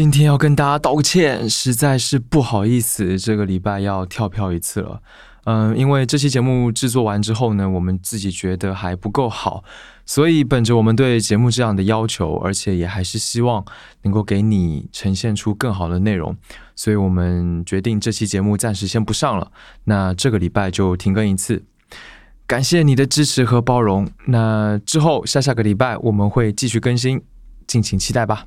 今天要跟大家道个歉实在是不好意思这个礼拜要跳票一次了。嗯因为这期节目制作完之后呢我们自己觉得还不够好所以本着我们对节目这样的要求而且也还是希望能够给你呈现出更好的内容所以我们决定这期节目暂时先不上了。那这个礼拜就停更一次。感谢你的支持和包容那之后下下个礼拜我们会继续更新敬请期待吧。